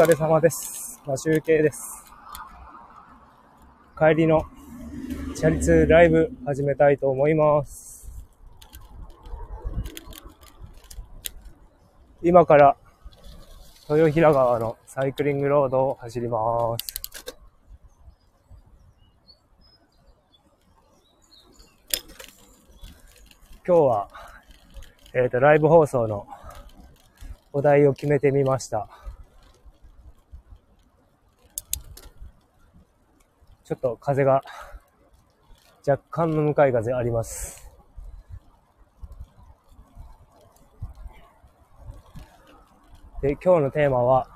疲れ様です。まあ、集計です。帰りのチャリ通ライブ始めたいと思います。今から豊平川のサイクリングロードを走ります。今日は、えっ、と、ライブ放送のお題を決めてみました。ちょっと風が、若干の向かい風あります。で、今日のテーマは、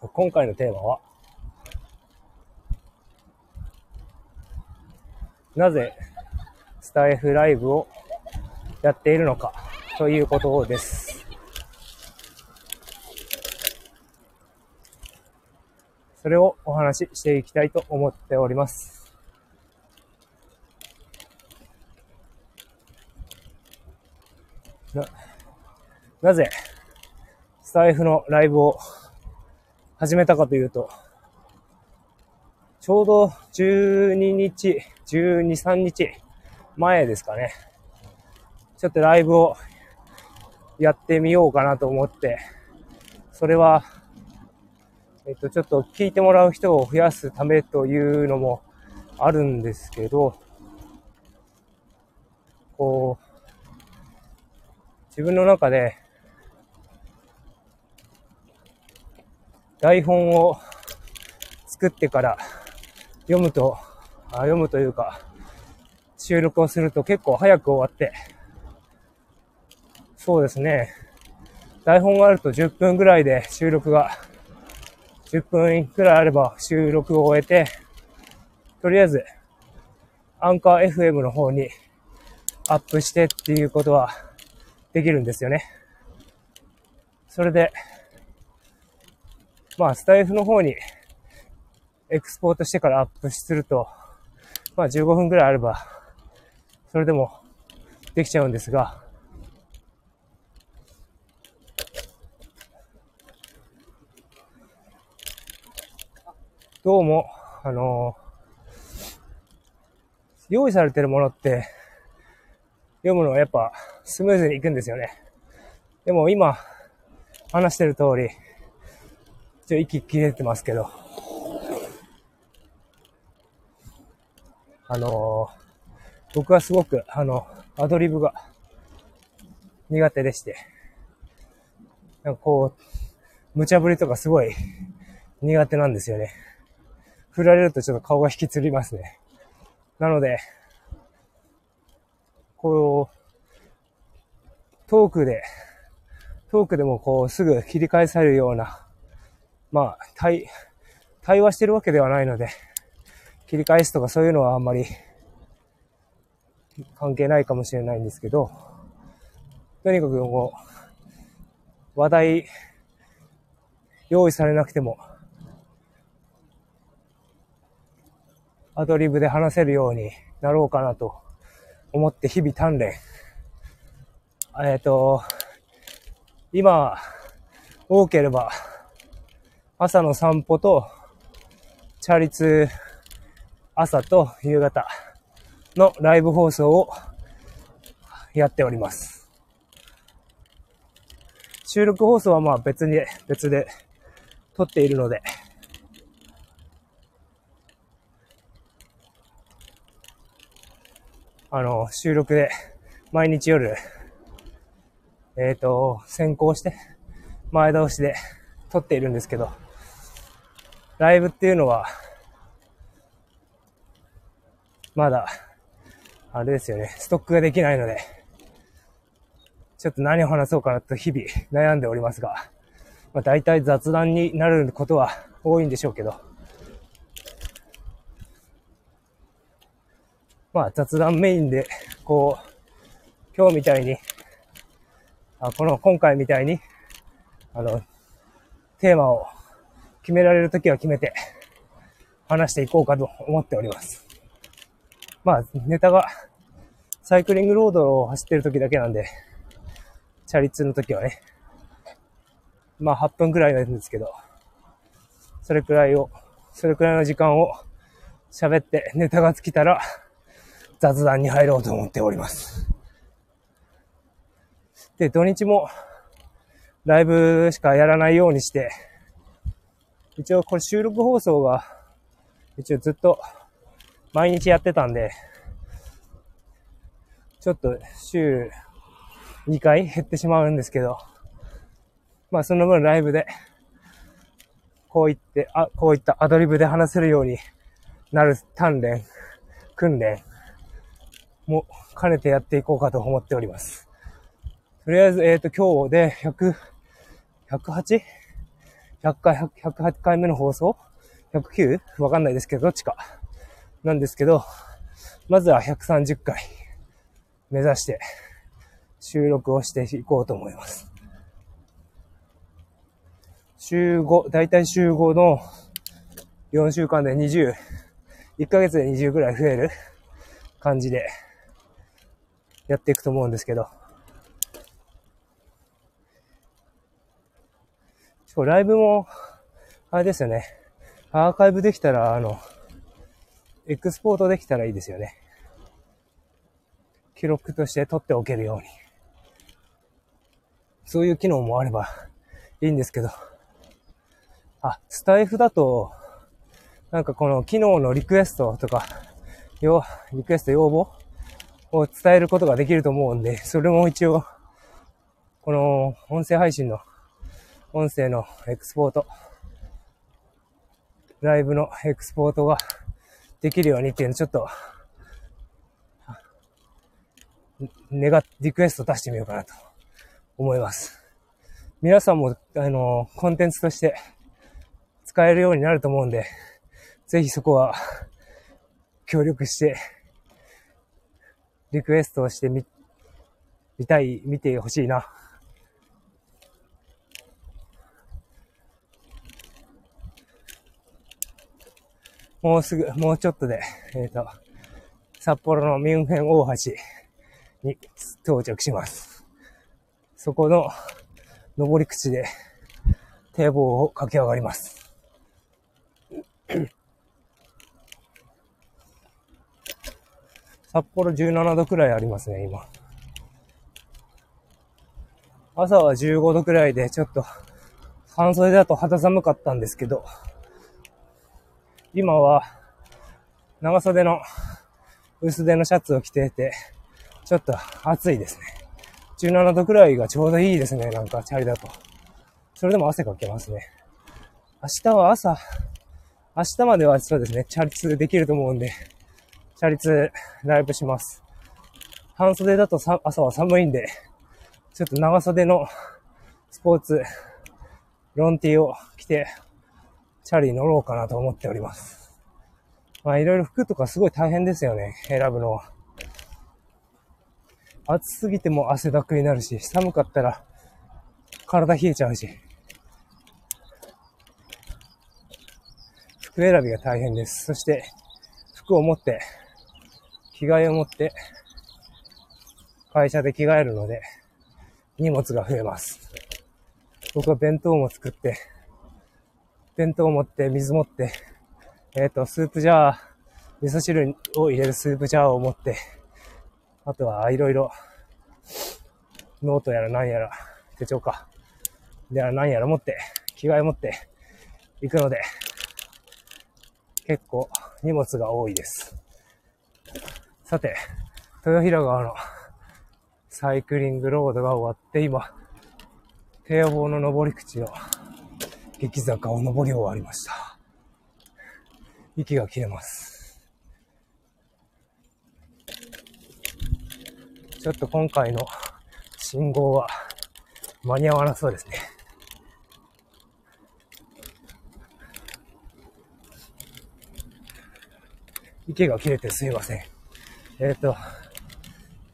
今回のテーマは、なぜスタイフライブをやっているのかということです。それをお話ししていきたいと思っております。な、なぜ、スタイフのライブを始めたかというと、ちょうど12日、12、3日前ですかね。ちょっとライブをやってみようかなと思って、それは、えっと、ちょっと聞いてもらう人を増やすためというのもあるんですけど、こう、自分の中で、台本を作ってから読むと、あ読むというか、収録をすると結構早く終わって、そうですね。台本があると10分ぐらいで収録が、10分くらいあれば収録を終えて、とりあえず、アンカー FM の方にアップしてっていうことはできるんですよね。それで、まあ、スタイフの方にエクスポートしてからアップすると、まあ15分くらいあれば、それでもできちゃうんですが、どうも、あの用意されてるものって、読むのはやっぱスムーズにいくんですよね。でも今、話してる通り、ちょ、息切れてますけど、あの僕はすごく、あの、アドリブが苦手でして、なんかこう、無茶ぶりとかすごい苦手なんですよね。振られるとちょっと顔が引きつりますね。なので、こう、トークで、トークでもこうすぐ切り返されるような、まあ、対、対話してるわけではないので、切り返すとかそういうのはあんまり関係ないかもしれないんですけど、とにかくもう、話題、用意されなくても、アドリブで話せるようになろうかなと思って日々鍛錬。えっ、と、今、多ければ、朝の散歩と、チャリ通、朝と夕方のライブ放送をやっております。収録放送はまあ別に、別で撮っているので、あの、収録で毎日夜、えっ、と、先行して、前倒しで撮っているんですけど、ライブっていうのは、まだ、あれですよね、ストックができないので、ちょっと何を話そうかなと日々悩んでおりますが、まあ大体雑談になることは多いんでしょうけど、まあ雑談メインで、こう、今日みたいに、あこの今回みたいに、あの、テーマを決められるときは決めて話していこうかと思っております。まあ、ネタがサイクリングロードを走ってるときだけなんで、チャリ通のときはね。まあ8分くらいなんですけど、それくらいを、それくらいの時間を喋ってネタが尽きたら雑談に入ろうと思っております。で、土日もライブしかやらないようにして、一応これ収録放送が一応ずっと毎日やってたんで、ちょっと週2回減ってしまうんですけど、まあその分ライブで、こう言って、あ、こういったアドリブで話せるようになる鍛錬、訓練も兼ねてやっていこうかと思っております。とりあえず、えっ、ー、と、今日で100、108?100 回、108回目の放送 ?109? わかんないですけど、どっちか。なんですけど、まずは130回目指して収録をしていこうと思います。週5、だいたい週5の4週間で20、1ヶ月で20ぐらい増える感じでやっていくと思うんですけど、ライブも、あれですよね。アーカイブできたら、あの、エクスポートできたらいいですよね。記録として取っておけるように。そういう機能もあればいいんですけど。あ、スタイフだと、なんかこの機能のリクエストとか、よ、リクエスト要望を伝えることができると思うんで、それも一応、この音声配信の音声のエクスポート、ライブのエクスポートができるようにっていうのちょっと、願、リクエスト出してみようかなと思います。皆さんも、あの、コンテンツとして使えるようになると思うんで、ぜひそこは協力して、リクエストをしてみ、見たい、見てほしいな。もうすぐ、もうちょっとで、えっ、ー、と、札幌のミュンヘン大橋に到着します。そこの登り口で堤防を駆け上がります。札幌17度くらいありますね、今。朝は15度くらいで、ちょっと、半袖だと肌寒かったんですけど、今は、長袖の薄手のシャツを着ていて、ちょっと暑いですね。17度くらいがちょうどいいですね、なんかチャリだと。それでも汗かけますね。明日は朝、明日まではそうですね、チャリ通できると思うんで、チャリ通ライブします。半袖だとさ朝は寒いんで、ちょっと長袖のスポーツ、ロンティーを着てチャリ乗ろうかなと思っております。まあいろいろ服とかすごい大変ですよね、選ぶのは。暑すぎても汗だくになるし、寒かったら体冷えちゃうし。服選びが大変です。そして、服を持って、着替えを持って、会社で着替えるので、荷物が増えます。僕は弁当も作って、弁当を持って、水持って、えっ、ー、と、スープジャー、味噌汁を入れるスープジャーを持って、あとはいろいろ、ノートやら何やら、手帳か。では何やら持って、着替え持って、行くので、結構荷物が多いです。さて、豊平川のサイクリングロードが終わって、今、堤防の登り口の激坂を登り終わりました。息が切れます。ちょっと今回の信号は間に合わなそうですね。息が切れてすいません。えっ、ー、と、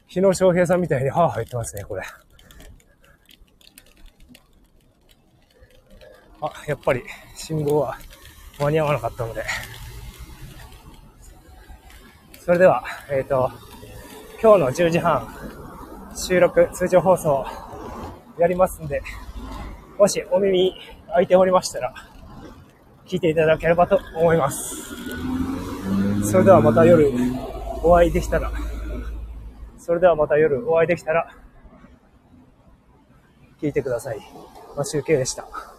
日野翔平さんみたいに歯入ってますね、これ。あ、やっぱり信号は間に合わなかったので。それでは、えっ、ー、と、今日の10時半、収録、通常放送、やりますんで、もしお耳開いておりましたら、聞いていただければと思います。それではまた夜お会いできたら、それではまた夜お会いできたら、聞いてください。マシュウケイでした。